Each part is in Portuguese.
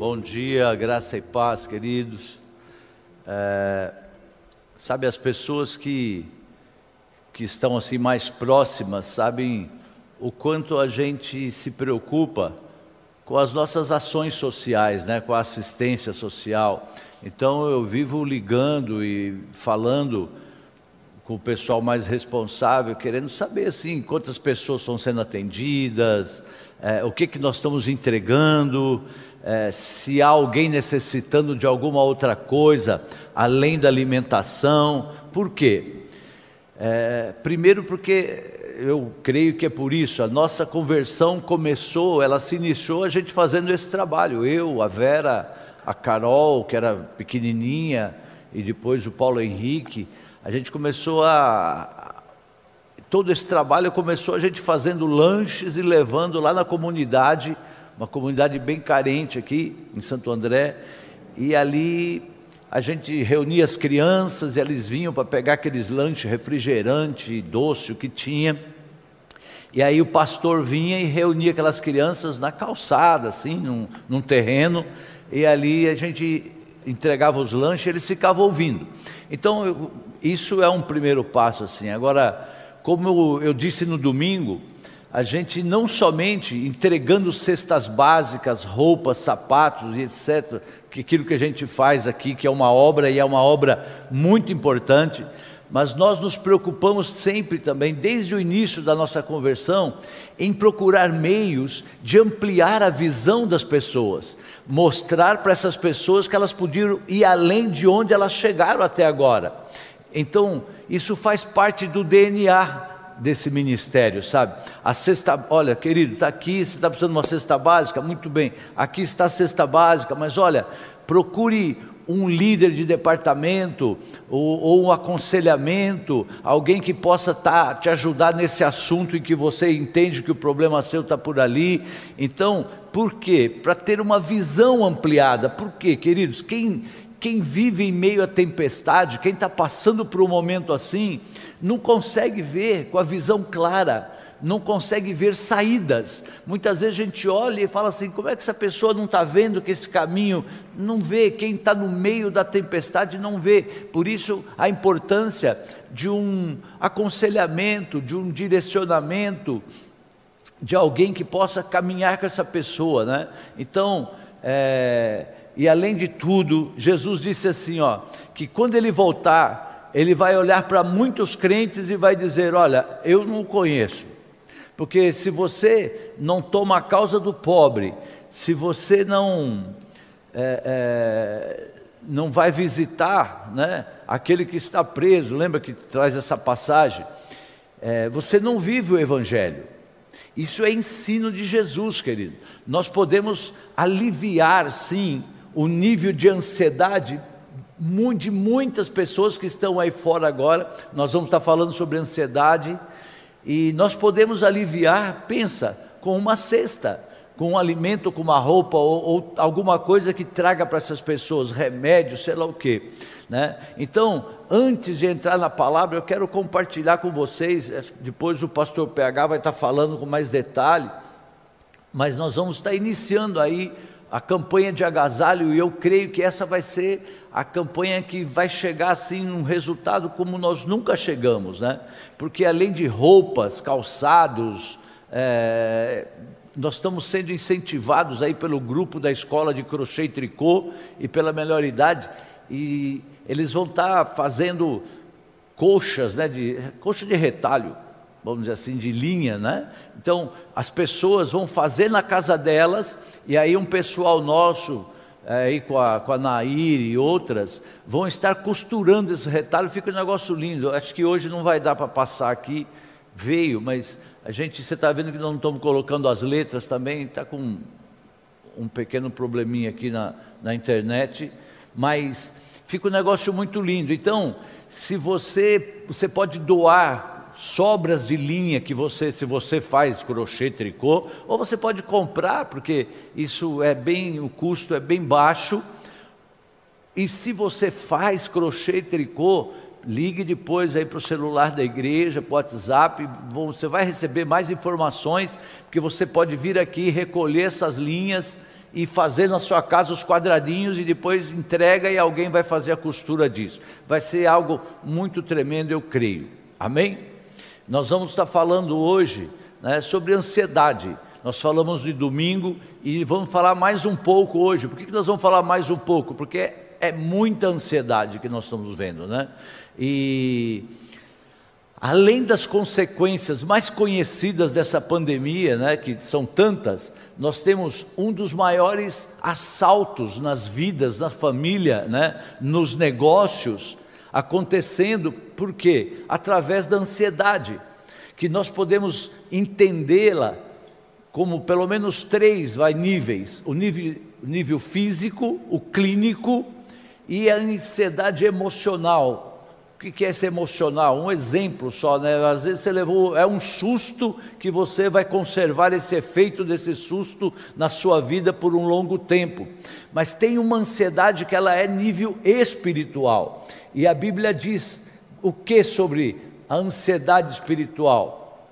Bom dia, graça e paz, queridos. É, sabe, as pessoas que, que estão assim mais próximas sabem o quanto a gente se preocupa com as nossas ações sociais, né, com a assistência social. Então eu vivo ligando e falando com o pessoal mais responsável, querendo saber assim quantas pessoas estão sendo atendidas, é, o que que nós estamos entregando, é, se há alguém necessitando de alguma outra coisa além da alimentação. Por quê? É, primeiro porque eu creio que é por isso, a nossa conversão começou, ela se iniciou a gente fazendo esse trabalho. Eu, a Vera, a Carol, que era pequenininha, e depois o Paulo Henrique, a gente começou a. Todo esse trabalho começou a gente fazendo lanches e levando lá na comunidade, uma comunidade bem carente aqui em Santo André, e ali a gente reunia as crianças e eles vinham para pegar aqueles lanches, refrigerante, doce, o que tinha. E aí o pastor vinha e reunia aquelas crianças na calçada, assim, num, num terreno, e ali a gente entregava os lanches, eles ficavam ouvindo. Então, eu, isso é um primeiro passo, assim. Agora, como eu, eu disse no domingo, a gente não somente entregando cestas básicas, roupas, sapatos e etc., que aquilo que a gente faz aqui, que é uma obra e é uma obra muito importante, mas nós nos preocupamos sempre também, desde o início da nossa conversão, em procurar meios de ampliar a visão das pessoas, mostrar para essas pessoas que elas podiam ir além de onde elas chegaram até agora. Então, isso faz parte do DNA desse ministério, sabe? A cesta, olha, querido, está aqui, você está precisando de uma cesta básica? Muito bem, aqui está a cesta básica, mas olha, procure um líder de departamento ou, ou, um aconselhamento, alguém que possa tá, te ajudar nesse assunto em que você entende que o problema seu está por ali. Então, por quê? Para ter uma visão ampliada. Por quê, queridos? Quem, quem vive em meio à tempestade, quem está passando por um momento assim, não consegue ver com a visão clara não consegue ver saídas. Muitas vezes a gente olha e fala assim: como é que essa pessoa não está vendo que esse caminho não vê? Quem está no meio da tempestade não vê. Por isso a importância de um aconselhamento, de um direcionamento, de alguém que possa caminhar com essa pessoa, né? Então, é, e além de tudo, Jesus disse assim: ó, que quando ele voltar, ele vai olhar para muitos crentes e vai dizer: Olha, eu não conheço, porque se você não toma a causa do pobre, se você não é, é, não vai visitar né, aquele que está preso, lembra que traz essa passagem? É, você não vive o Evangelho. Isso é ensino de Jesus, querido. Nós podemos aliviar, sim, o nível de ansiedade de muitas pessoas que estão aí fora agora. Nós vamos estar falando sobre ansiedade e nós podemos aliviar, pensa, com uma cesta, com um alimento, com uma roupa ou, ou alguma coisa que traga para essas pessoas, remédio, sei lá o quê. Né? Então, antes de entrar na palavra, eu quero compartilhar com vocês, é, depois o pastor PH vai estar falando com mais detalhe, mas nós vamos estar iniciando aí a campanha de agasalho e eu creio que essa vai ser a campanha que vai chegar assim num resultado como nós nunca chegamos, né? Porque além de roupas, calçados, é, nós estamos sendo incentivados aí pelo grupo da escola de crochê e tricô e pela melhor idade e eles vão estar fazendo coxas, né? De coxa de retalho vamos dizer assim, de linha, né? Então, as pessoas vão fazer na casa delas, e aí um pessoal nosso, é, aí com a, com a Nair e outras, vão estar costurando esse retalho, fica um negócio lindo. Acho que hoje não vai dar para passar aqui, veio, mas a gente, você está vendo que nós não estamos colocando as letras também, está com um pequeno probleminha aqui na, na internet, mas fica um negócio muito lindo. Então, se você, você pode doar sobras de linha que você, se você faz crochê, tricô, ou você pode comprar, porque isso é bem, o custo é bem baixo. E se você faz crochê, tricô, ligue depois aí para o celular da igreja, para o WhatsApp, você vai receber mais informações, porque você pode vir aqui recolher essas linhas e fazer na sua casa os quadradinhos e depois entrega e alguém vai fazer a costura disso. Vai ser algo muito tremendo, eu creio. Amém? Nós vamos estar falando hoje né, sobre ansiedade. Nós falamos de domingo e vamos falar mais um pouco hoje. Por que, que nós vamos falar mais um pouco? Porque é, é muita ansiedade que nós estamos vendo, né? E além das consequências mais conhecidas dessa pandemia, né, que são tantas, nós temos um dos maiores assaltos nas vidas, na família, né, nos negócios, acontecendo, por quê? Através da ansiedade, que nós podemos entendê-la como pelo menos três vai, níveis: o nível, o nível físico, o clínico e a ansiedade emocional, o que é esse emocional? Um exemplo só, né? Às vezes você levou, é um susto que você vai conservar esse efeito desse susto na sua vida por um longo tempo. Mas tem uma ansiedade que ela é nível espiritual. E a Bíblia diz o que sobre a ansiedade espiritual?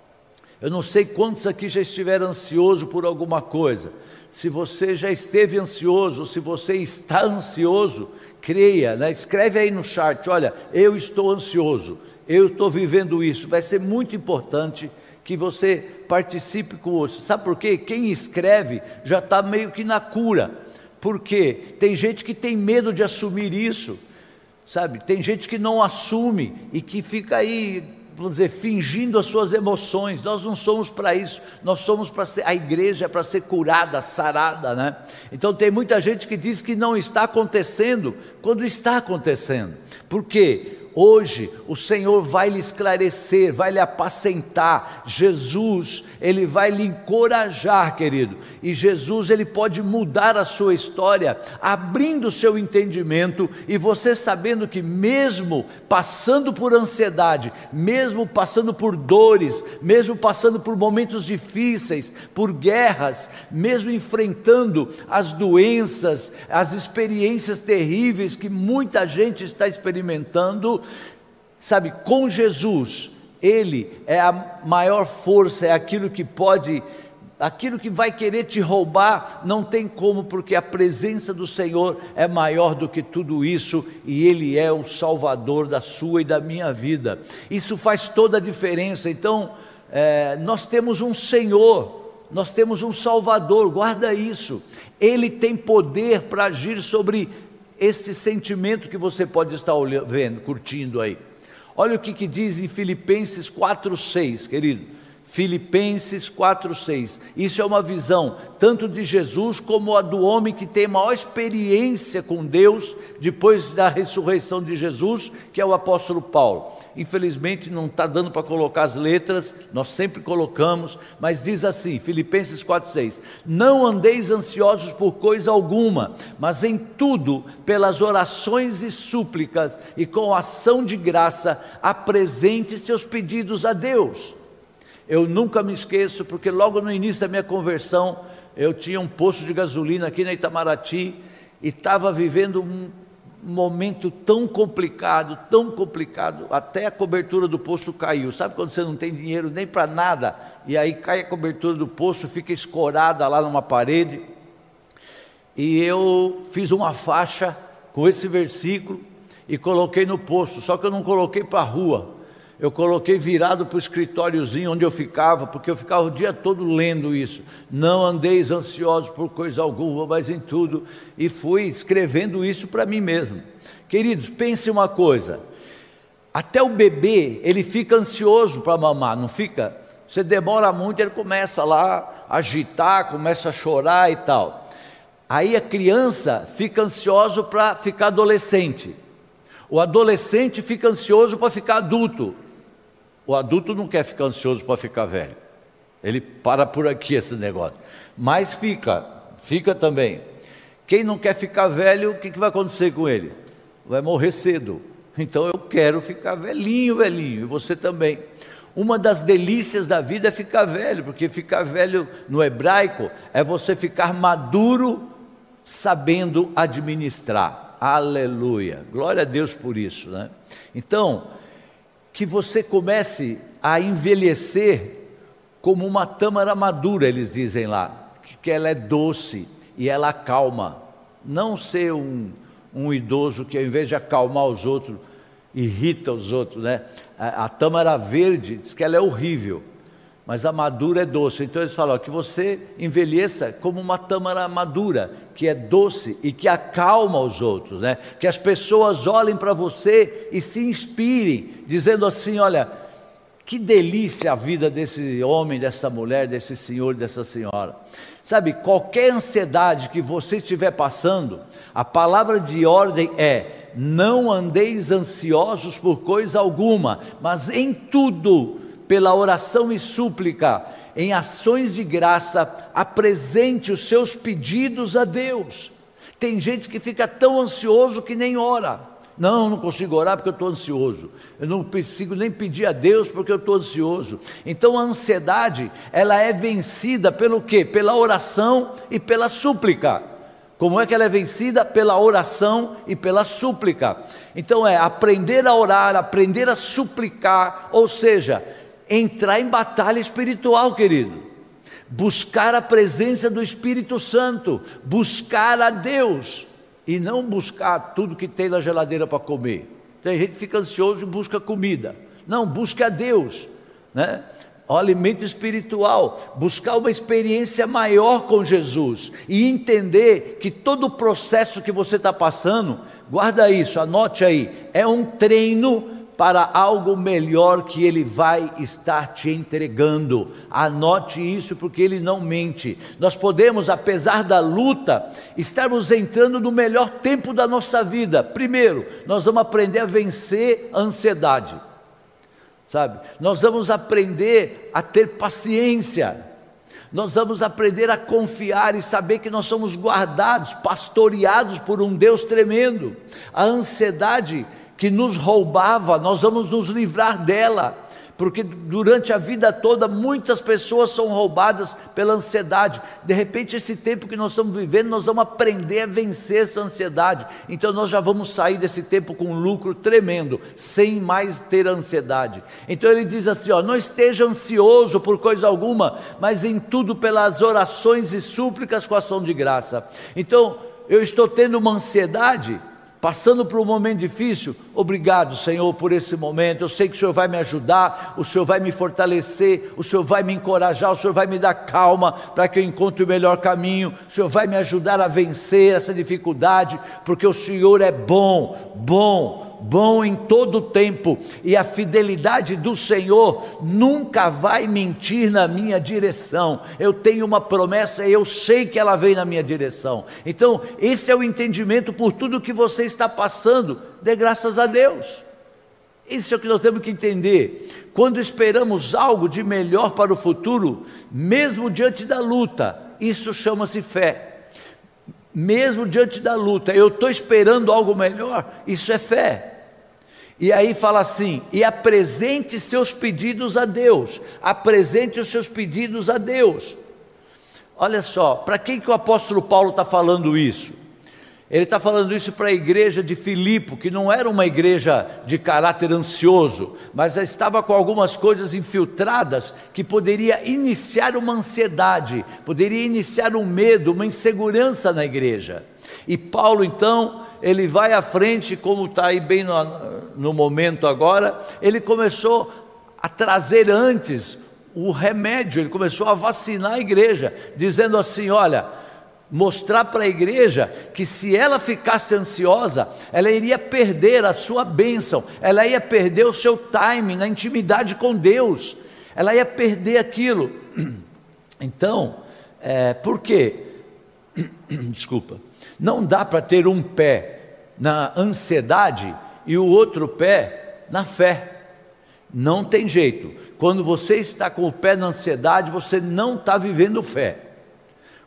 Eu não sei quantos aqui já estiveram ansiosos por alguma coisa. Se você já esteve ansioso, se você está ansioso, creia, né? escreve aí no chat: olha, eu estou ansioso, eu estou vivendo isso. Vai ser muito importante que você participe com outros. Sabe por quê? Quem escreve já está meio que na cura, porque tem gente que tem medo de assumir isso, sabe? Tem gente que não assume e que fica aí vamos dizer, fingindo as suas emoções. Nós não somos para isso. Nós somos para ser, a igreja é para ser curada, sarada, né? Então tem muita gente que diz que não está acontecendo, quando está acontecendo. Por quê? Hoje o Senhor vai lhe esclarecer, vai lhe apacentar. Jesus, ele vai lhe encorajar, querido. E Jesus, ele pode mudar a sua história, abrindo o seu entendimento e você sabendo que mesmo passando por ansiedade, mesmo passando por dores, mesmo passando por momentos difíceis, por guerras, mesmo enfrentando as doenças, as experiências terríveis que muita gente está experimentando, Sabe, com Jesus, Ele é a maior força, é aquilo que pode, aquilo que vai querer te roubar, não tem como, porque a presença do Senhor é maior do que tudo isso e Ele é o Salvador da sua e da minha vida. Isso faz toda a diferença. Então, é, nós temos um Senhor. Nós temos um Salvador, guarda isso. Ele tem poder para agir sobre esse sentimento que você pode estar olhando, vendo, curtindo aí. Olha o que, que diz em Filipenses 4,6, querido. Filipenses 4:6. Isso é uma visão tanto de Jesus como a do homem que tem maior experiência com Deus depois da ressurreição de Jesus, que é o apóstolo Paulo. Infelizmente não está dando para colocar as letras, nós sempre colocamos, mas diz assim, Filipenses 4:6: Não andeis ansiosos por coisa alguma, mas em tudo, pelas orações e súplicas e com ação de graça, apresente seus pedidos a Deus eu nunca me esqueço, porque logo no início da minha conversão, eu tinha um posto de gasolina aqui na Itamaraty e estava vivendo um momento tão complicado, tão complicado, até a cobertura do posto caiu. Sabe quando você não tem dinheiro nem para nada e aí cai a cobertura do posto, fica escorada lá numa parede? E eu fiz uma faixa com esse versículo e coloquei no posto, só que eu não coloquei para a rua, eu coloquei virado para o escritóriozinho onde eu ficava, porque eu ficava o dia todo lendo isso. Não andeis ansiosos por coisa alguma, mas em tudo. E fui escrevendo isso para mim mesmo. Queridos, pense uma coisa: até o bebê, ele fica ansioso para mamar, não fica? Você demora muito, ele começa lá a agitar, começa a chorar e tal. Aí a criança fica ansioso para ficar adolescente. O adolescente fica ansioso para ficar adulto. O adulto não quer ficar ansioso para ficar velho. Ele para por aqui esse negócio. Mas fica, fica também. Quem não quer ficar velho, o que, que vai acontecer com ele? Vai morrer cedo. Então eu quero ficar velhinho, velhinho, e você também. Uma das delícias da vida é ficar velho, porque ficar velho no hebraico é você ficar maduro sabendo administrar. Aleluia. Glória a Deus por isso, né? Então, que você comece a envelhecer como uma tâmara madura, eles dizem lá, que ela é doce e ela acalma. Não ser um, um idoso que ao invés de acalmar os outros, irrita os outros, né? A, a tâmara verde diz que ela é horrível, mas a madura é doce. Então eles falam que você envelheça como uma tâmara madura, que é doce e que acalma os outros, né? Que as pessoas olhem para você e se inspirem, dizendo assim: olha, que delícia a vida desse homem, dessa mulher, desse senhor, dessa senhora. Sabe, qualquer ansiedade que você estiver passando, a palavra de ordem é: não andeis ansiosos por coisa alguma, mas em tudo, pela oração e súplica, em ações de graça, apresente os seus pedidos a Deus. Tem gente que fica tão ansioso que nem ora. Não, não consigo orar porque eu estou ansioso. Eu não consigo nem pedir a Deus porque eu estou ansioso. Então a ansiedade, ela é vencida pelo quê? Pela oração e pela súplica. Como é que ela é vencida? Pela oração e pela súplica. Então é aprender a orar, aprender a suplicar, ou seja, entrar em batalha espiritual, querido. Buscar a presença do Espírito Santo, buscar a Deus e não buscar tudo que tem na geladeira para comer. Tem gente que fica ansioso e busca comida. Não, busque a Deus, né? O alimento espiritual, buscar uma experiência maior com Jesus e entender que todo o processo que você está passando, guarda isso, anote aí, é um treino para algo melhor que Ele vai estar te entregando. Anote isso porque Ele não mente. Nós podemos, apesar da luta, estarmos entrando no melhor tempo da nossa vida. Primeiro, nós vamos aprender a vencer a ansiedade, sabe? Nós vamos aprender a ter paciência. Nós vamos aprender a confiar e saber que nós somos guardados, pastoreados por um Deus tremendo. A ansiedade que nos roubava, nós vamos nos livrar dela, porque durante a vida toda muitas pessoas são roubadas pela ansiedade. De repente, esse tempo que nós estamos vivendo, nós vamos aprender a vencer essa ansiedade. Então, nós já vamos sair desse tempo com um lucro tremendo, sem mais ter ansiedade. Então, ele diz assim: ó, não esteja ansioso por coisa alguma, mas em tudo pelas orações e súplicas com ação de graça. Então, eu estou tendo uma ansiedade passando por um momento difícil, obrigado, Senhor, por esse momento. Eu sei que o Senhor vai me ajudar, o Senhor vai me fortalecer, o Senhor vai me encorajar, o Senhor vai me dar calma para que eu encontre o melhor caminho. O Senhor vai me ajudar a vencer essa dificuldade, porque o Senhor é bom, bom, bom em todo tempo, e a fidelidade do Senhor nunca vai mentir na minha direção. Eu tenho uma promessa e eu sei que ela vem na minha direção. Então, esse é o entendimento por tudo que você está passando, dê graças a Deus. Isso é o que nós temos que entender. Quando esperamos algo de melhor para o futuro, mesmo diante da luta, isso chama-se fé mesmo diante da luta, eu estou esperando algo melhor, isso é fé. E aí fala assim: e apresente seus pedidos a Deus, apresente os seus pedidos a Deus. Olha só, para quem que o apóstolo Paulo está falando isso? Ele está falando isso para a igreja de Filipe, que não era uma igreja de caráter ansioso, mas estava com algumas coisas infiltradas que poderia iniciar uma ansiedade, poderia iniciar um medo, uma insegurança na igreja. E Paulo então, ele vai à frente, como está aí bem no, no momento agora, ele começou a trazer antes o remédio, ele começou a vacinar a igreja, dizendo assim: olha mostrar para a igreja que se ela ficasse ansiosa, ela iria perder a sua bênção, ela ia perder o seu time na intimidade com Deus, ela ia perder aquilo. Então, é, por quê? Desculpa, não dá para ter um pé na ansiedade e o outro pé na fé. Não tem jeito. Quando você está com o pé na ansiedade, você não está vivendo fé.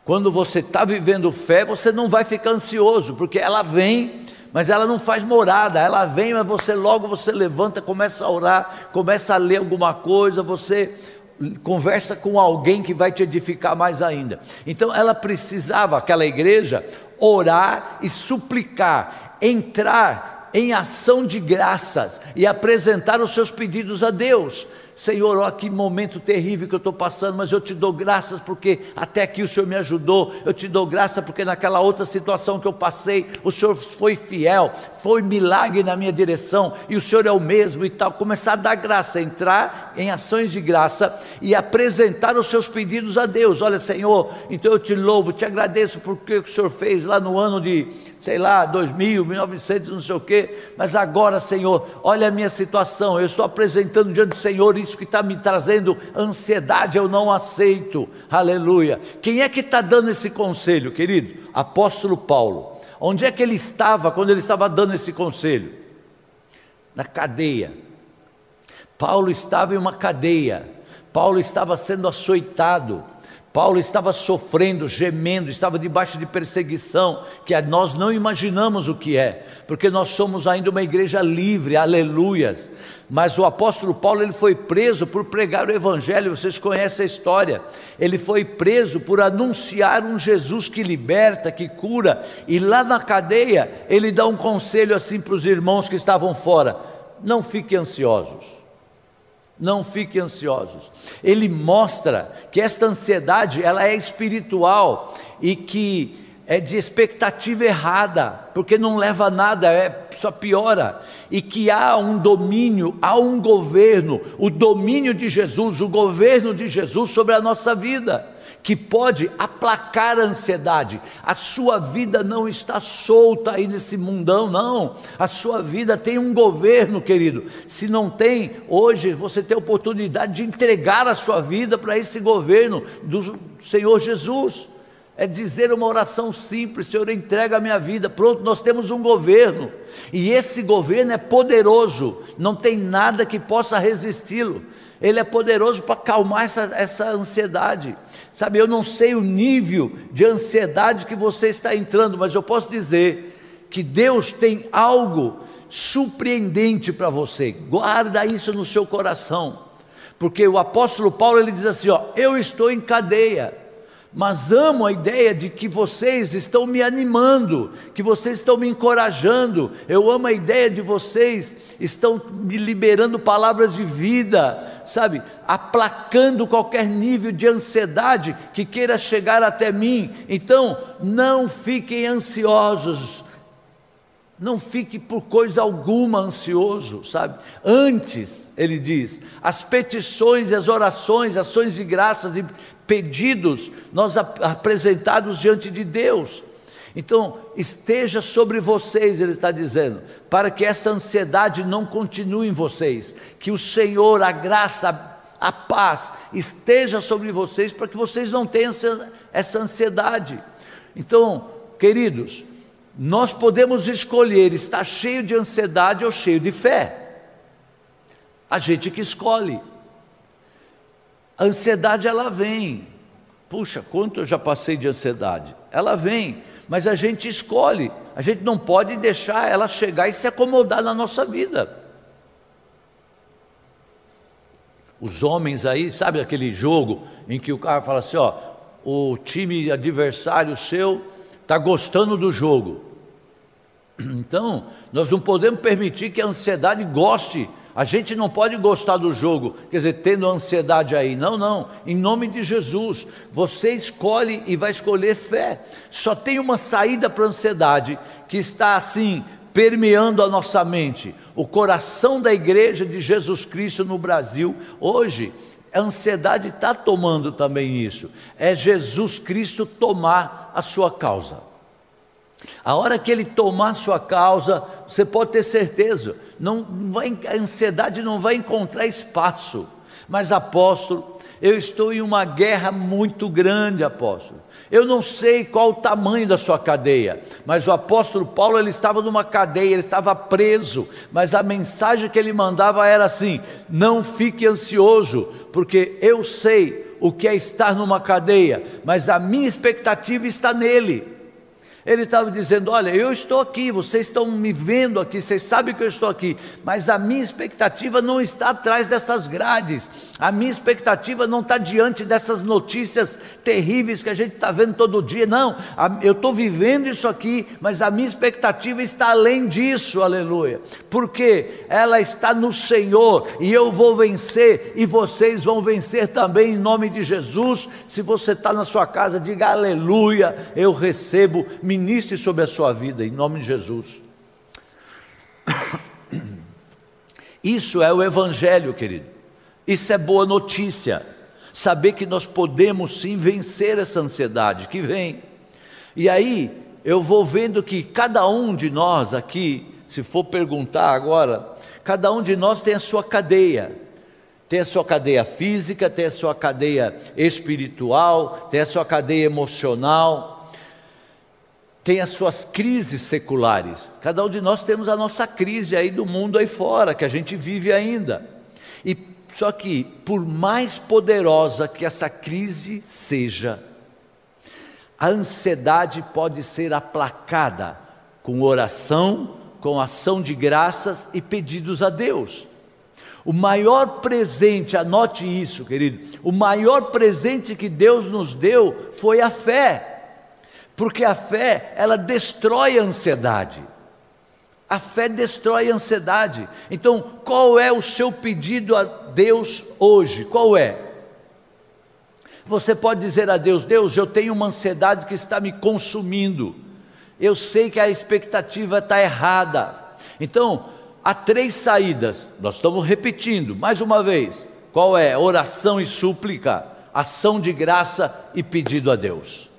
Quando você está vivendo fé, você não vai ficar ansioso, porque ela vem, mas ela não faz morada, ela vem, mas você logo você levanta, começa a orar, começa a ler alguma coisa, você conversa com alguém que vai te edificar mais ainda. Então ela precisava, aquela igreja, orar e suplicar, entrar em ação de graças e apresentar os seus pedidos a Deus. Senhor, olha que momento terrível que eu estou passando, mas eu te dou graças porque até aqui o Senhor me ajudou, eu te dou graça porque naquela outra situação que eu passei, o Senhor foi fiel, foi milagre na minha direção e o Senhor é o mesmo e tal. Começar a dar graça, entrar em ações de graça e apresentar os seus pedidos a Deus. Olha, Senhor, então eu te louvo, te agradeço por que o Senhor fez lá no ano de, sei lá, 2000, 1900, não sei o quê, mas agora, Senhor, olha a minha situação, eu estou apresentando diante do Senhor isso que está me trazendo ansiedade, eu não aceito, aleluia. Quem é que está dando esse conselho, querido? Apóstolo Paulo. Onde é que ele estava quando ele estava dando esse conselho? Na cadeia. Paulo estava em uma cadeia, Paulo estava sendo açoitado, Paulo estava sofrendo, gemendo, estava debaixo de perseguição, que nós não imaginamos o que é, porque nós somos ainda uma igreja livre, aleluias. Mas o apóstolo Paulo ele foi preso por pregar o evangelho, vocês conhecem a história. Ele foi preso por anunciar um Jesus que liberta, que cura, e lá na cadeia ele dá um conselho assim para os irmãos que estavam fora: não fiquem ansiosos não fiquem ansiosos. Ele mostra que esta ansiedade ela é espiritual e que é de expectativa errada, porque não leva a nada, é, só piora, e que há um domínio, há um governo, o domínio de Jesus, o governo de Jesus sobre a nossa vida que pode aplacar a ansiedade. A sua vida não está solta aí nesse mundão, não. A sua vida tem um governo, querido. Se não tem, hoje você tem a oportunidade de entregar a sua vida para esse governo do Senhor Jesus. É dizer uma oração simples, Senhor, entrega a minha vida. Pronto, nós temos um governo. E esse governo é poderoso, não tem nada que possa resisti-lo. Ele é poderoso para acalmar essa, essa ansiedade. Sabe, eu não sei o nível de ansiedade que você está entrando, mas eu posso dizer que Deus tem algo surpreendente para você. Guarda isso no seu coração. Porque o apóstolo Paulo ele diz assim, ó, eu estou em cadeia mas amo a ideia de que vocês estão me animando, que vocês estão me encorajando. Eu amo a ideia de vocês estão me liberando palavras de vida, sabe? Aplacando qualquer nível de ansiedade que queira chegar até mim. Então, não fiquem ansiosos. Não fique por coisa alguma ansioso, sabe? Antes, ele diz, as petições, as orações, ações de graças e pedidos nós apresentados diante de Deus. Então, esteja sobre vocês, ele está dizendo, para que essa ansiedade não continue em vocês, que o Senhor, a graça, a paz esteja sobre vocês, para que vocês não tenham essa ansiedade. Então, queridos, nós podemos escolher estar cheio de ansiedade ou cheio de fé. A gente que escolhe. A ansiedade ela vem. Puxa, quanto eu já passei de ansiedade. Ela vem, mas a gente escolhe. A gente não pode deixar ela chegar e se acomodar na nossa vida. Os homens aí, sabe aquele jogo em que o cara fala assim, ó, o time adversário seu está gostando do jogo. Então, nós não podemos permitir que a ansiedade goste a gente não pode gostar do jogo, quer dizer, tendo ansiedade aí. Não, não. Em nome de Jesus, você escolhe e vai escolher fé. Só tem uma saída para a ansiedade que está assim permeando a nossa mente. O coração da igreja de Jesus Cristo no Brasil hoje a ansiedade está tomando também isso. É Jesus Cristo tomar a sua causa. A hora que ele tomar sua causa, você pode ter certeza, não vai, a ansiedade não vai encontrar espaço. Mas apóstolo, eu estou em uma guerra muito grande, apóstolo. Eu não sei qual o tamanho da sua cadeia, mas o apóstolo Paulo ele estava numa cadeia, ele estava preso, mas a mensagem que ele mandava era assim: não fique ansioso, porque eu sei o que é estar numa cadeia, mas a minha expectativa está nele. Ele estava dizendo: Olha, eu estou aqui, vocês estão me vendo aqui, vocês sabem que eu estou aqui, mas a minha expectativa não está atrás dessas grades, a minha expectativa não está diante dessas notícias terríveis que a gente está vendo todo dia, não, eu estou vivendo isso aqui, mas a minha expectativa está além disso, aleluia, porque ela está no Senhor e eu vou vencer e vocês vão vencer também em nome de Jesus. Se você está na sua casa, diga aleluia, eu recebo ministre sobre a sua vida, em nome de Jesus. Isso é o Evangelho, querido. Isso é boa notícia. Saber que nós podemos sim vencer essa ansiedade que vem. E aí, eu vou vendo que cada um de nós aqui, se for perguntar agora, cada um de nós tem a sua cadeia. Tem a sua cadeia física, tem a sua cadeia espiritual, tem a sua cadeia emocional tem as suas crises seculares. Cada um de nós temos a nossa crise aí do mundo aí fora, que a gente vive ainda. E só que, por mais poderosa que essa crise seja, a ansiedade pode ser aplacada com oração, com ação de graças e pedidos a Deus. O maior presente, anote isso, querido, o maior presente que Deus nos deu foi a fé. Porque a fé, ela destrói a ansiedade. A fé destrói a ansiedade. Então, qual é o seu pedido a Deus hoje? Qual é? Você pode dizer a Deus: Deus, eu tenho uma ansiedade que está me consumindo. Eu sei que a expectativa está errada. Então, há três saídas. Nós estamos repetindo mais uma vez. Qual é? Oração e súplica, ação de graça e pedido a Deus.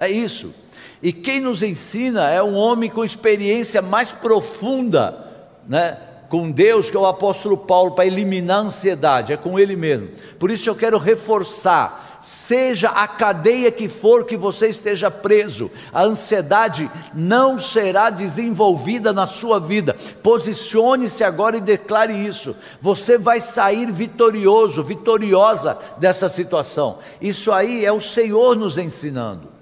É isso. E quem nos ensina é um homem com experiência mais profunda, né? com Deus, que é o apóstolo Paulo, para eliminar a ansiedade, é com ele mesmo. Por isso eu quero reforçar: seja a cadeia que for que você esteja preso, a ansiedade não será desenvolvida na sua vida. Posicione-se agora e declare isso. Você vai sair vitorioso, vitoriosa dessa situação. Isso aí é o Senhor nos ensinando.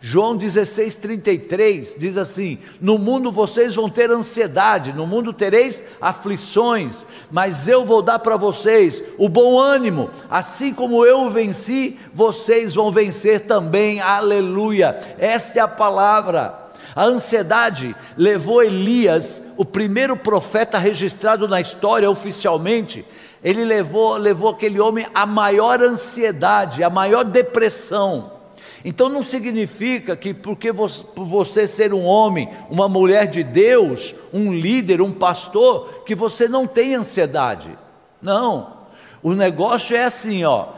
João 16,33 diz assim: No mundo vocês vão ter ansiedade, no mundo tereis aflições, mas eu vou dar para vocês o bom ânimo, assim como eu venci, vocês vão vencer também, aleluia. Esta é a palavra. A ansiedade levou Elias, o primeiro profeta registrado na história oficialmente, ele levou, levou aquele homem à maior ansiedade, à maior depressão. Então não significa que porque você, por você ser um homem, uma mulher de Deus, um líder, um pastor, que você não tem ansiedade. Não. O negócio é assim, ó,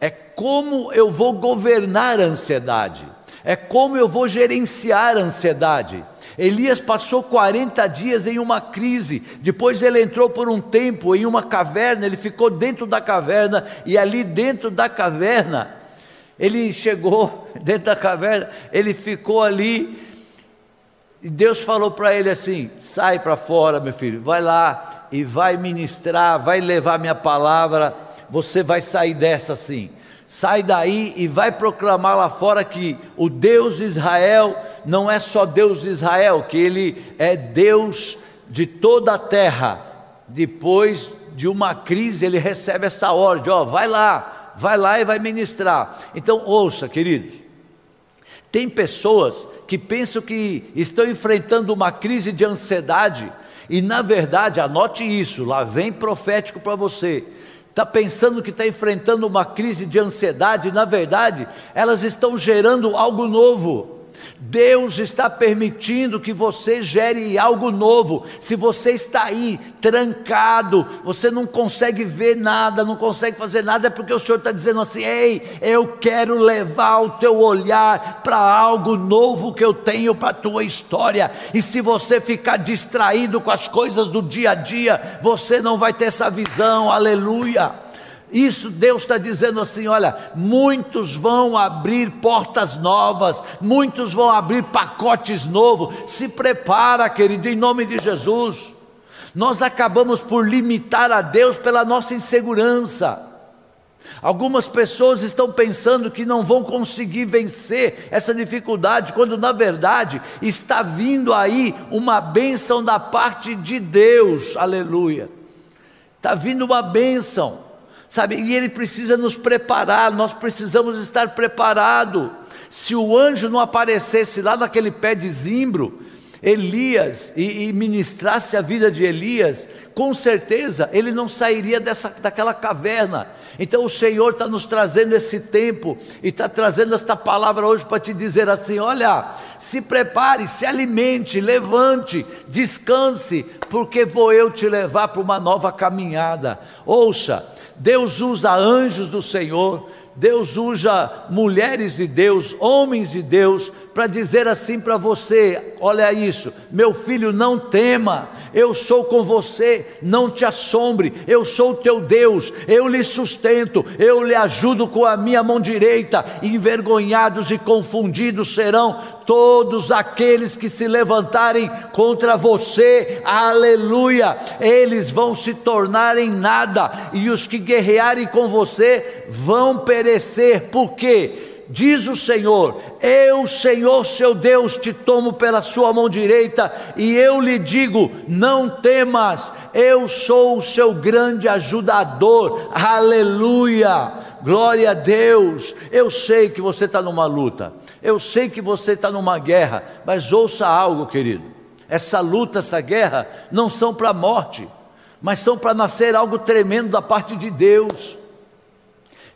é como eu vou governar a ansiedade. É como eu vou gerenciar a ansiedade. Elias passou 40 dias em uma crise, depois ele entrou por um tempo em uma caverna, ele ficou dentro da caverna, e ali dentro da caverna, ele chegou dentro da caverna, ele ficou ali, e Deus falou para ele assim: sai para fora, meu filho, vai lá e vai ministrar, vai levar minha palavra, você vai sair dessa assim. Sai daí e vai proclamar lá fora que o Deus de Israel não é só Deus de Israel, que Ele é Deus de toda a terra. Depois de uma crise, ele recebe essa ordem: ó, vai lá, vai lá e vai ministrar. Então, ouça, queridos, tem pessoas que pensam que estão enfrentando uma crise de ansiedade, e na verdade, anote isso, lá vem profético para você. Está pensando que está enfrentando uma crise de ansiedade, na verdade, elas estão gerando algo novo. Deus está permitindo que você gere algo novo. Se você está aí trancado, você não consegue ver nada, não consegue fazer nada, é porque o Senhor está dizendo assim: ei, eu quero levar o teu olhar para algo novo que eu tenho para a tua história. E se você ficar distraído com as coisas do dia a dia, você não vai ter essa visão, aleluia. Isso Deus está dizendo assim: olha, muitos vão abrir portas novas, muitos vão abrir pacotes novos. Se prepara, querido, em nome de Jesus. Nós acabamos por limitar a Deus pela nossa insegurança. Algumas pessoas estão pensando que não vão conseguir vencer essa dificuldade, quando na verdade está vindo aí uma bênção da parte de Deus, aleluia. Está vindo uma bênção, sabe? E Ele precisa nos preparar, nós precisamos estar preparados. Se o anjo não aparecesse lá naquele pé de zimbro, Elias e, e, ministrasse a vida de Elias, com certeza ele não sairia dessa, daquela caverna. Então o Senhor está nos trazendo esse tempo e está trazendo esta palavra hoje para te dizer assim: olha, se prepare, se alimente, levante, descanse, porque vou eu te levar para uma nova caminhada. Ouça, Deus usa anjos do Senhor, Deus usa mulheres de Deus, homens de Deus, para dizer assim para você: olha isso, meu filho, não tema, eu sou com você, não te assombre, eu sou o teu Deus, eu lhe sustento, eu lhe ajudo com a minha mão direita, envergonhados e confundidos serão todos aqueles que se levantarem contra você, aleluia, eles vão se tornar em nada, e os que guerrearem com você vão perecer, por quê? Diz o Senhor: Eu, Senhor seu Deus, te tomo pela sua mão direita e eu lhe digo: Não temas, eu sou o seu grande ajudador, aleluia, glória a Deus. Eu sei que você está numa luta, eu sei que você está numa guerra, mas ouça algo, querido: essa luta, essa guerra, não são para a morte, mas são para nascer algo tremendo da parte de Deus.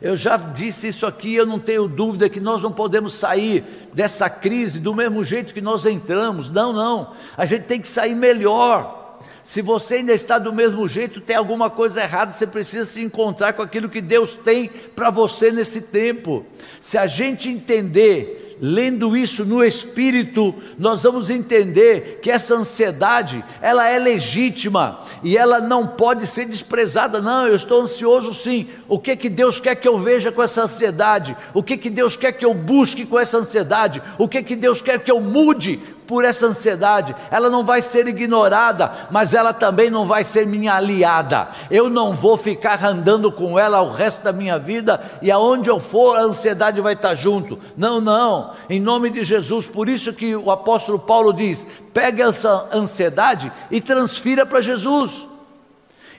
Eu já disse isso aqui, eu não tenho dúvida que nós não podemos sair dessa crise do mesmo jeito que nós entramos. Não, não. A gente tem que sair melhor. Se você ainda está do mesmo jeito, tem alguma coisa errada, você precisa se encontrar com aquilo que Deus tem para você nesse tempo. Se a gente entender lendo isso no espírito, nós vamos entender que essa ansiedade, ela é legítima e ela não pode ser desprezada. Não, eu estou ansioso sim. O que que Deus quer que eu veja com essa ansiedade? O que que Deus quer que eu busque com essa ansiedade? O que que Deus quer que eu mude por essa ansiedade, ela não vai ser ignorada, mas ela também não vai ser minha aliada. Eu não vou ficar andando com ela o resto da minha vida e aonde eu for a ansiedade vai estar junto. Não, não. Em nome de Jesus, por isso que o apóstolo Paulo diz: pegue essa ansiedade e transfira para Jesus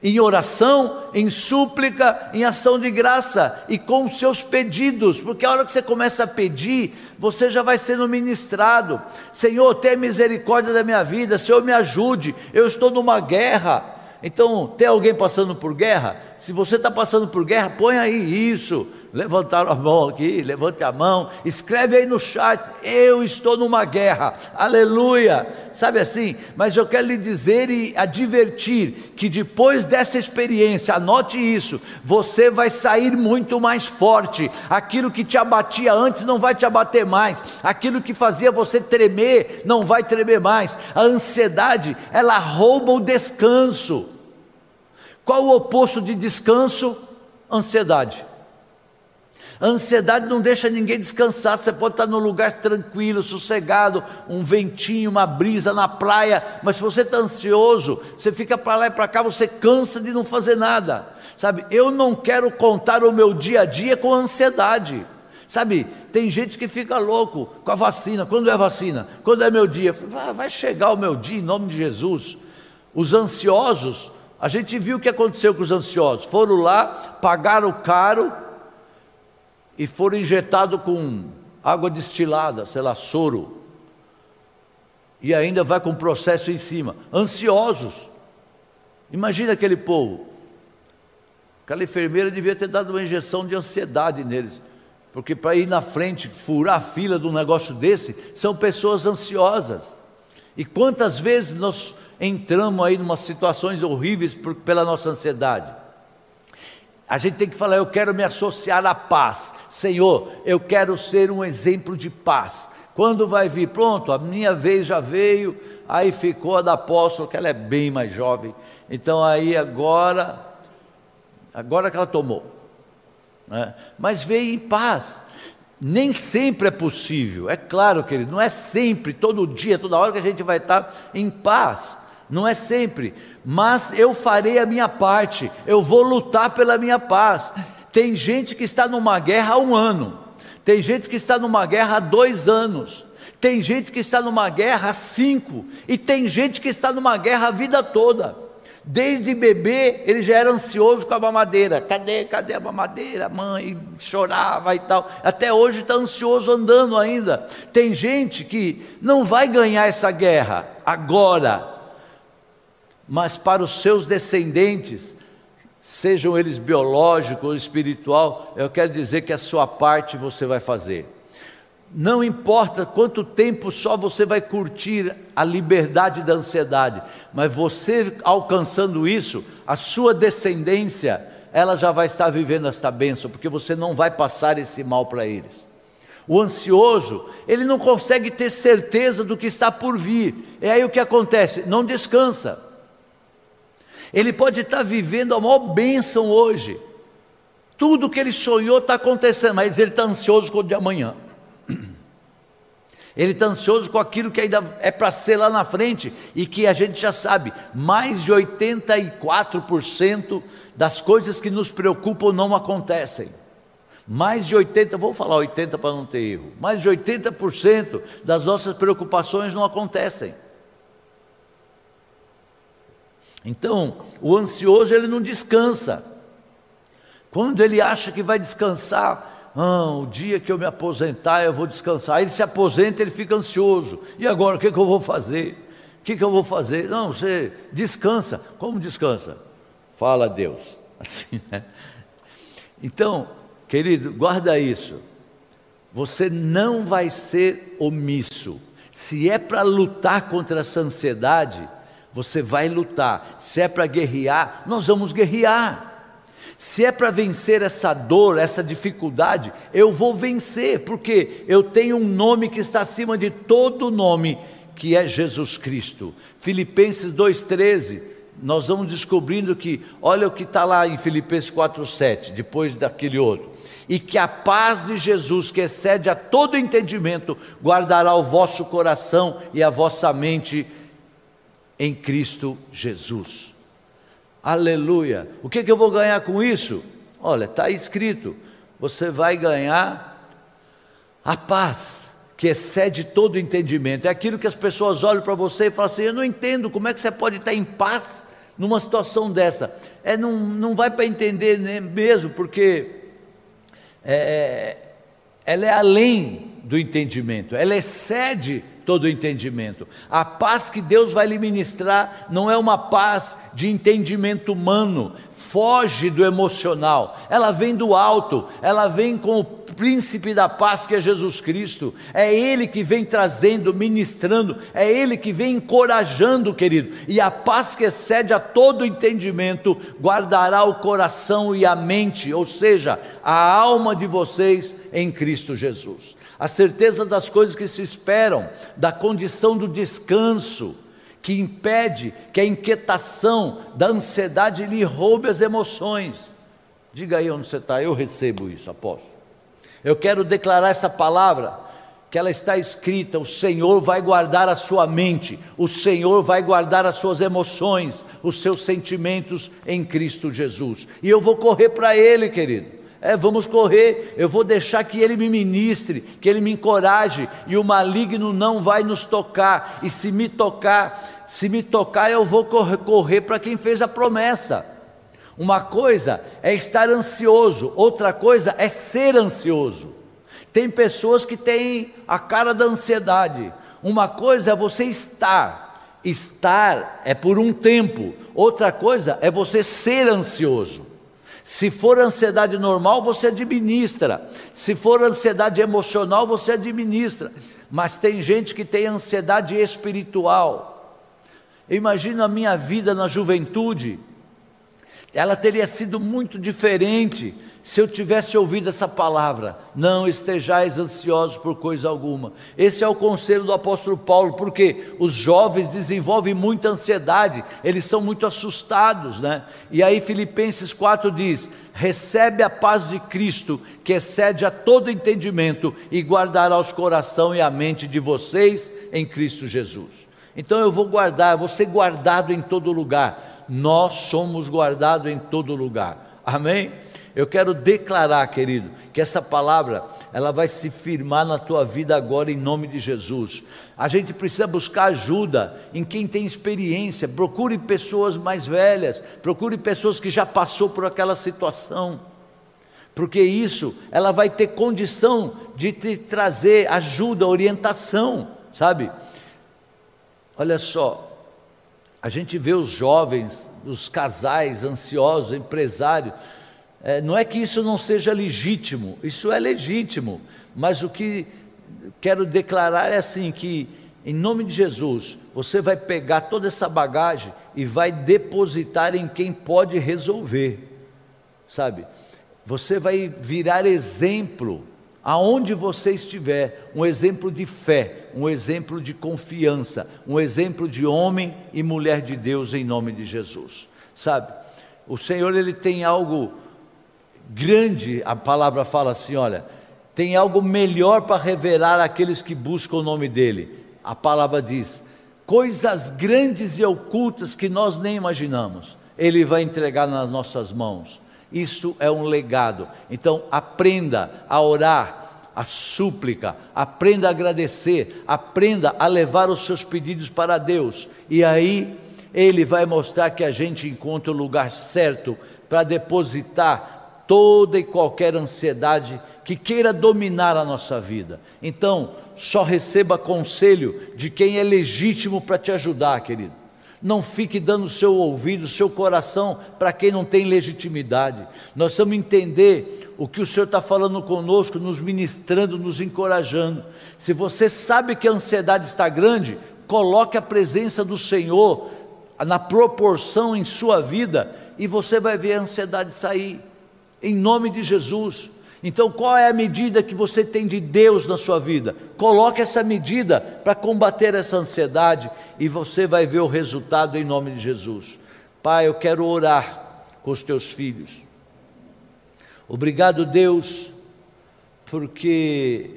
em oração, em súplica, em ação de graça e com seus pedidos, porque a hora que você começa a pedir, você já vai sendo ministrado. Senhor, tenha misericórdia da minha vida, Senhor, me ajude, eu estou numa guerra. Então, tem alguém passando por guerra? Se você está passando por guerra, põe aí isso levantaram a mão aqui, levante a mão, escreve aí no chat, eu estou numa guerra, aleluia, sabe assim? Mas eu quero lhe dizer e advertir que depois dessa experiência, anote isso, você vai sair muito mais forte, aquilo que te abatia antes não vai te abater mais, aquilo que fazia você tremer não vai tremer mais, a ansiedade, ela rouba o descanso. Qual o oposto de descanso? Ansiedade. A ansiedade não deixa ninguém descansar. Você pode estar num lugar tranquilo, sossegado, um ventinho, uma brisa na praia, mas se você está ansioso, você fica para lá e para cá, você cansa de não fazer nada. Sabe, eu não quero contar o meu dia a dia com ansiedade. Sabe, tem gente que fica louco com a vacina. Quando é vacina? Quando é meu dia? Vai chegar o meu dia em nome de Jesus. Os ansiosos, a gente viu o que aconteceu com os ansiosos. Foram lá, pagaram caro, e foram injetados com água destilada, sei lá, soro, e ainda vai com processo em cima, ansiosos. Imagina aquele povo. Aquela enfermeira devia ter dado uma injeção de ansiedade neles, porque para ir na frente, furar a fila de um negócio desse, são pessoas ansiosas. E quantas vezes nós entramos aí em umas situações horríveis pela nossa ansiedade? A gente tem que falar, eu quero me associar à paz. Senhor, eu quero ser um exemplo de paz. Quando vai vir? Pronto, a minha vez já veio, aí ficou a da apóstola, que ela é bem mais jovem. Então aí agora, agora que ela tomou. Né? Mas veio em paz. Nem sempre é possível, é claro, querido, não é sempre, todo dia, toda hora que a gente vai estar em paz não é sempre, mas eu farei a minha parte, eu vou lutar pela minha paz. Tem gente que está numa guerra há um ano, tem gente que está numa guerra há dois anos, tem gente que está numa guerra há cinco, e tem gente que está numa guerra a vida toda. Desde bebê ele já era ansioso com a mamadeira. Cadê, cadê a mamadeira? Mãe chorava e tal. Até hoje está ansioso andando ainda. Tem gente que não vai ganhar essa guerra agora, mas para os seus descendentes, sejam eles biológicos ou espiritual, eu quero dizer que a sua parte você vai fazer. Não importa quanto tempo só você vai curtir a liberdade da ansiedade, mas você alcançando isso, a sua descendência, ela já vai estar vivendo esta bênção, porque você não vai passar esse mal para eles. O ansioso, ele não consegue ter certeza do que está por vir. É aí o que acontece, não descansa. Ele pode estar vivendo a maior bênção hoje. Tudo que ele sonhou está acontecendo, mas ele está ansioso com o de amanhã. Ele está ansioso com aquilo que ainda é para ser lá na frente e que a gente já sabe, mais de 84% das coisas que nos preocupam não acontecem. Mais de 80, vou falar 80 para não ter erro. Mais de 80% das nossas preocupações não acontecem. Então, o ansioso ele não descansa. Quando ele acha que vai descansar, ah, o dia que eu me aposentar eu vou descansar. Aí ele se aposenta, ele fica ansioso. E agora o que, que eu vou fazer? O que, que eu vou fazer? Não, você descansa. Como descansa? Fala a Deus. Assim, né? Então, querido, guarda isso. Você não vai ser omisso. Se é para lutar contra essa ansiedade, você vai lutar. Se é para guerrear, nós vamos guerrear. Se é para vencer essa dor, essa dificuldade, eu vou vencer, porque eu tenho um nome que está acima de todo nome, que é Jesus Cristo. Filipenses 2,13, nós vamos descobrindo que, olha o que está lá em Filipenses 4,7, depois daquele outro. E que a paz de Jesus, que excede a todo entendimento, guardará o vosso coração e a vossa mente em Cristo Jesus. Aleluia. O que, que eu vou ganhar com isso? Olha, está escrito: você vai ganhar a paz que excede todo entendimento. É aquilo que as pessoas olham para você e falam assim: Eu não entendo como é que você pode estar em paz numa situação dessa. É, não, não vai para entender mesmo, porque é, ela é além do entendimento, ela excede todo entendimento. A paz que Deus vai lhe ministrar não é uma paz de entendimento humano, foge do emocional, ela vem do alto, ela vem com o príncipe da paz que é Jesus Cristo, é Ele que vem trazendo, ministrando, é Ele que vem encorajando, querido, e a paz que excede a todo entendimento guardará o coração e a mente, ou seja, a alma de vocês em Cristo Jesus a certeza das coisas que se esperam, da condição do descanso, que impede que a inquietação da ansiedade lhe roube as emoções. Diga aí onde você está, eu recebo isso, apóstolo. Eu quero declarar essa palavra, que ela está escrita: o Senhor vai guardar a sua mente, o Senhor vai guardar as suas emoções, os seus sentimentos em Cristo Jesus. E eu vou correr para Ele, querido. É, vamos correr, eu vou deixar que Ele me ministre, que Ele me encoraje, e o maligno não vai nos tocar, e se me tocar, se me tocar, eu vou correr, correr para quem fez a promessa. Uma coisa é estar ansioso, outra coisa é ser ansioso. Tem pessoas que têm a cara da ansiedade. Uma coisa é você estar, estar é por um tempo, outra coisa é você ser ansioso. Se for ansiedade normal, você administra. Se for ansiedade emocional, você administra. Mas tem gente que tem ansiedade espiritual. Imagina a minha vida na juventude. Ela teria sido muito diferente se eu tivesse ouvido essa palavra, não estejais ansiosos por coisa alguma. Esse é o conselho do apóstolo Paulo, porque os jovens desenvolvem muita ansiedade, eles são muito assustados, né? E aí Filipenses 4 diz: recebe a paz de Cristo, que excede a todo entendimento, e guardará os coração e a mente de vocês em Cristo Jesus. Então eu vou guardar, eu vou ser guardado em todo lugar. Nós somos guardados em todo lugar. Amém? Eu quero declarar, querido, que essa palavra, ela vai se firmar na tua vida agora em nome de Jesus. A gente precisa buscar ajuda em quem tem experiência. Procure pessoas mais velhas, procure pessoas que já passou por aquela situação. Porque isso, ela vai ter condição de te trazer ajuda, orientação, sabe? Olha só, a gente vê os jovens, os casais ansiosos, empresários, é, não é que isso não seja legítimo, isso é legítimo, mas o que quero declarar é assim: que em nome de Jesus, você vai pegar toda essa bagagem e vai depositar em quem pode resolver, sabe? Você vai virar exemplo aonde você estiver, um exemplo de fé, um exemplo de confiança, um exemplo de homem e mulher de Deus em nome de Jesus, sabe? O Senhor ele tem algo grande, a palavra fala assim: olha, tem algo melhor para revelar àqueles que buscam o nome dele. A palavra diz: coisas grandes e ocultas que nós nem imaginamos, ele vai entregar nas nossas mãos. Isso é um legado. Então, aprenda a orar, a súplica, aprenda a agradecer, aprenda a levar os seus pedidos para Deus. E aí, Ele vai mostrar que a gente encontra o lugar certo para depositar toda e qualquer ansiedade que queira dominar a nossa vida. Então, só receba conselho de quem é legítimo para te ajudar, querido. Não fique dando seu ouvido, seu coração para quem não tem legitimidade. Nós precisamos entender o que o Senhor está falando conosco, nos ministrando, nos encorajando. Se você sabe que a ansiedade está grande, coloque a presença do Senhor na proporção em sua vida e você vai ver a ansiedade sair em nome de Jesus. Então, qual é a medida que você tem de Deus na sua vida? Coloque essa medida para combater essa ansiedade e você vai ver o resultado em nome de Jesus. Pai, eu quero orar com os teus filhos. Obrigado, Deus, porque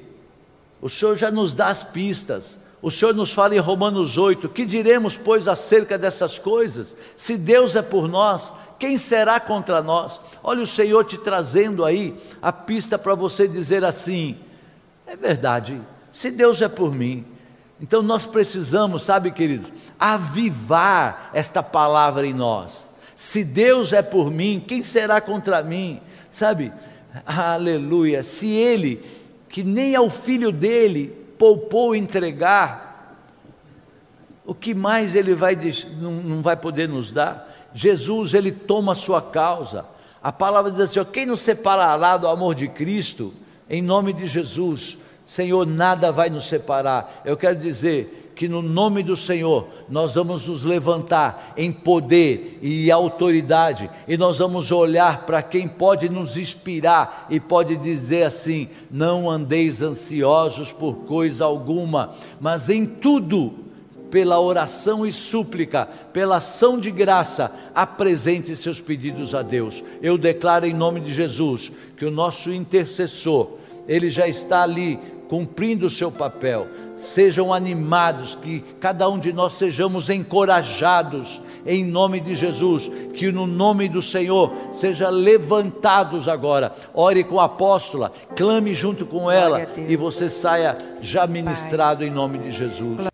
o Senhor já nos dá as pistas. O Senhor nos fala em Romanos 8: que diremos, pois, acerca dessas coisas? Se Deus é por nós, quem será contra nós? Olha o Senhor te trazendo aí a pista para você dizer assim: é verdade, se Deus é por mim, então nós precisamos, sabe, queridos, avivar esta palavra em nós. Se Deus é por mim, quem será contra mim? Sabe, aleluia. Se Ele, que nem ao filho dele, poupou entregar, o que mais Ele vai, não vai poder nos dar? Jesus, ele toma a sua causa. A palavra diz assim: ó, quem nos separará do amor de Cristo? Em nome de Jesus, Senhor, nada vai nos separar. Eu quero dizer que no nome do Senhor nós vamos nos levantar em poder e autoridade e nós vamos olhar para quem pode nos inspirar e pode dizer assim: não andeis ansiosos por coisa alguma, mas em tudo pela oração e súplica, pela ação de graça, apresente seus pedidos a Deus. Eu declaro em nome de Jesus que o nosso intercessor, ele já está ali cumprindo o seu papel. Sejam animados, que cada um de nós sejamos encorajados em nome de Jesus, que no nome do Senhor seja levantados agora. Ore com a apóstola, clame junto com ela e você saia já ministrado em nome de Jesus.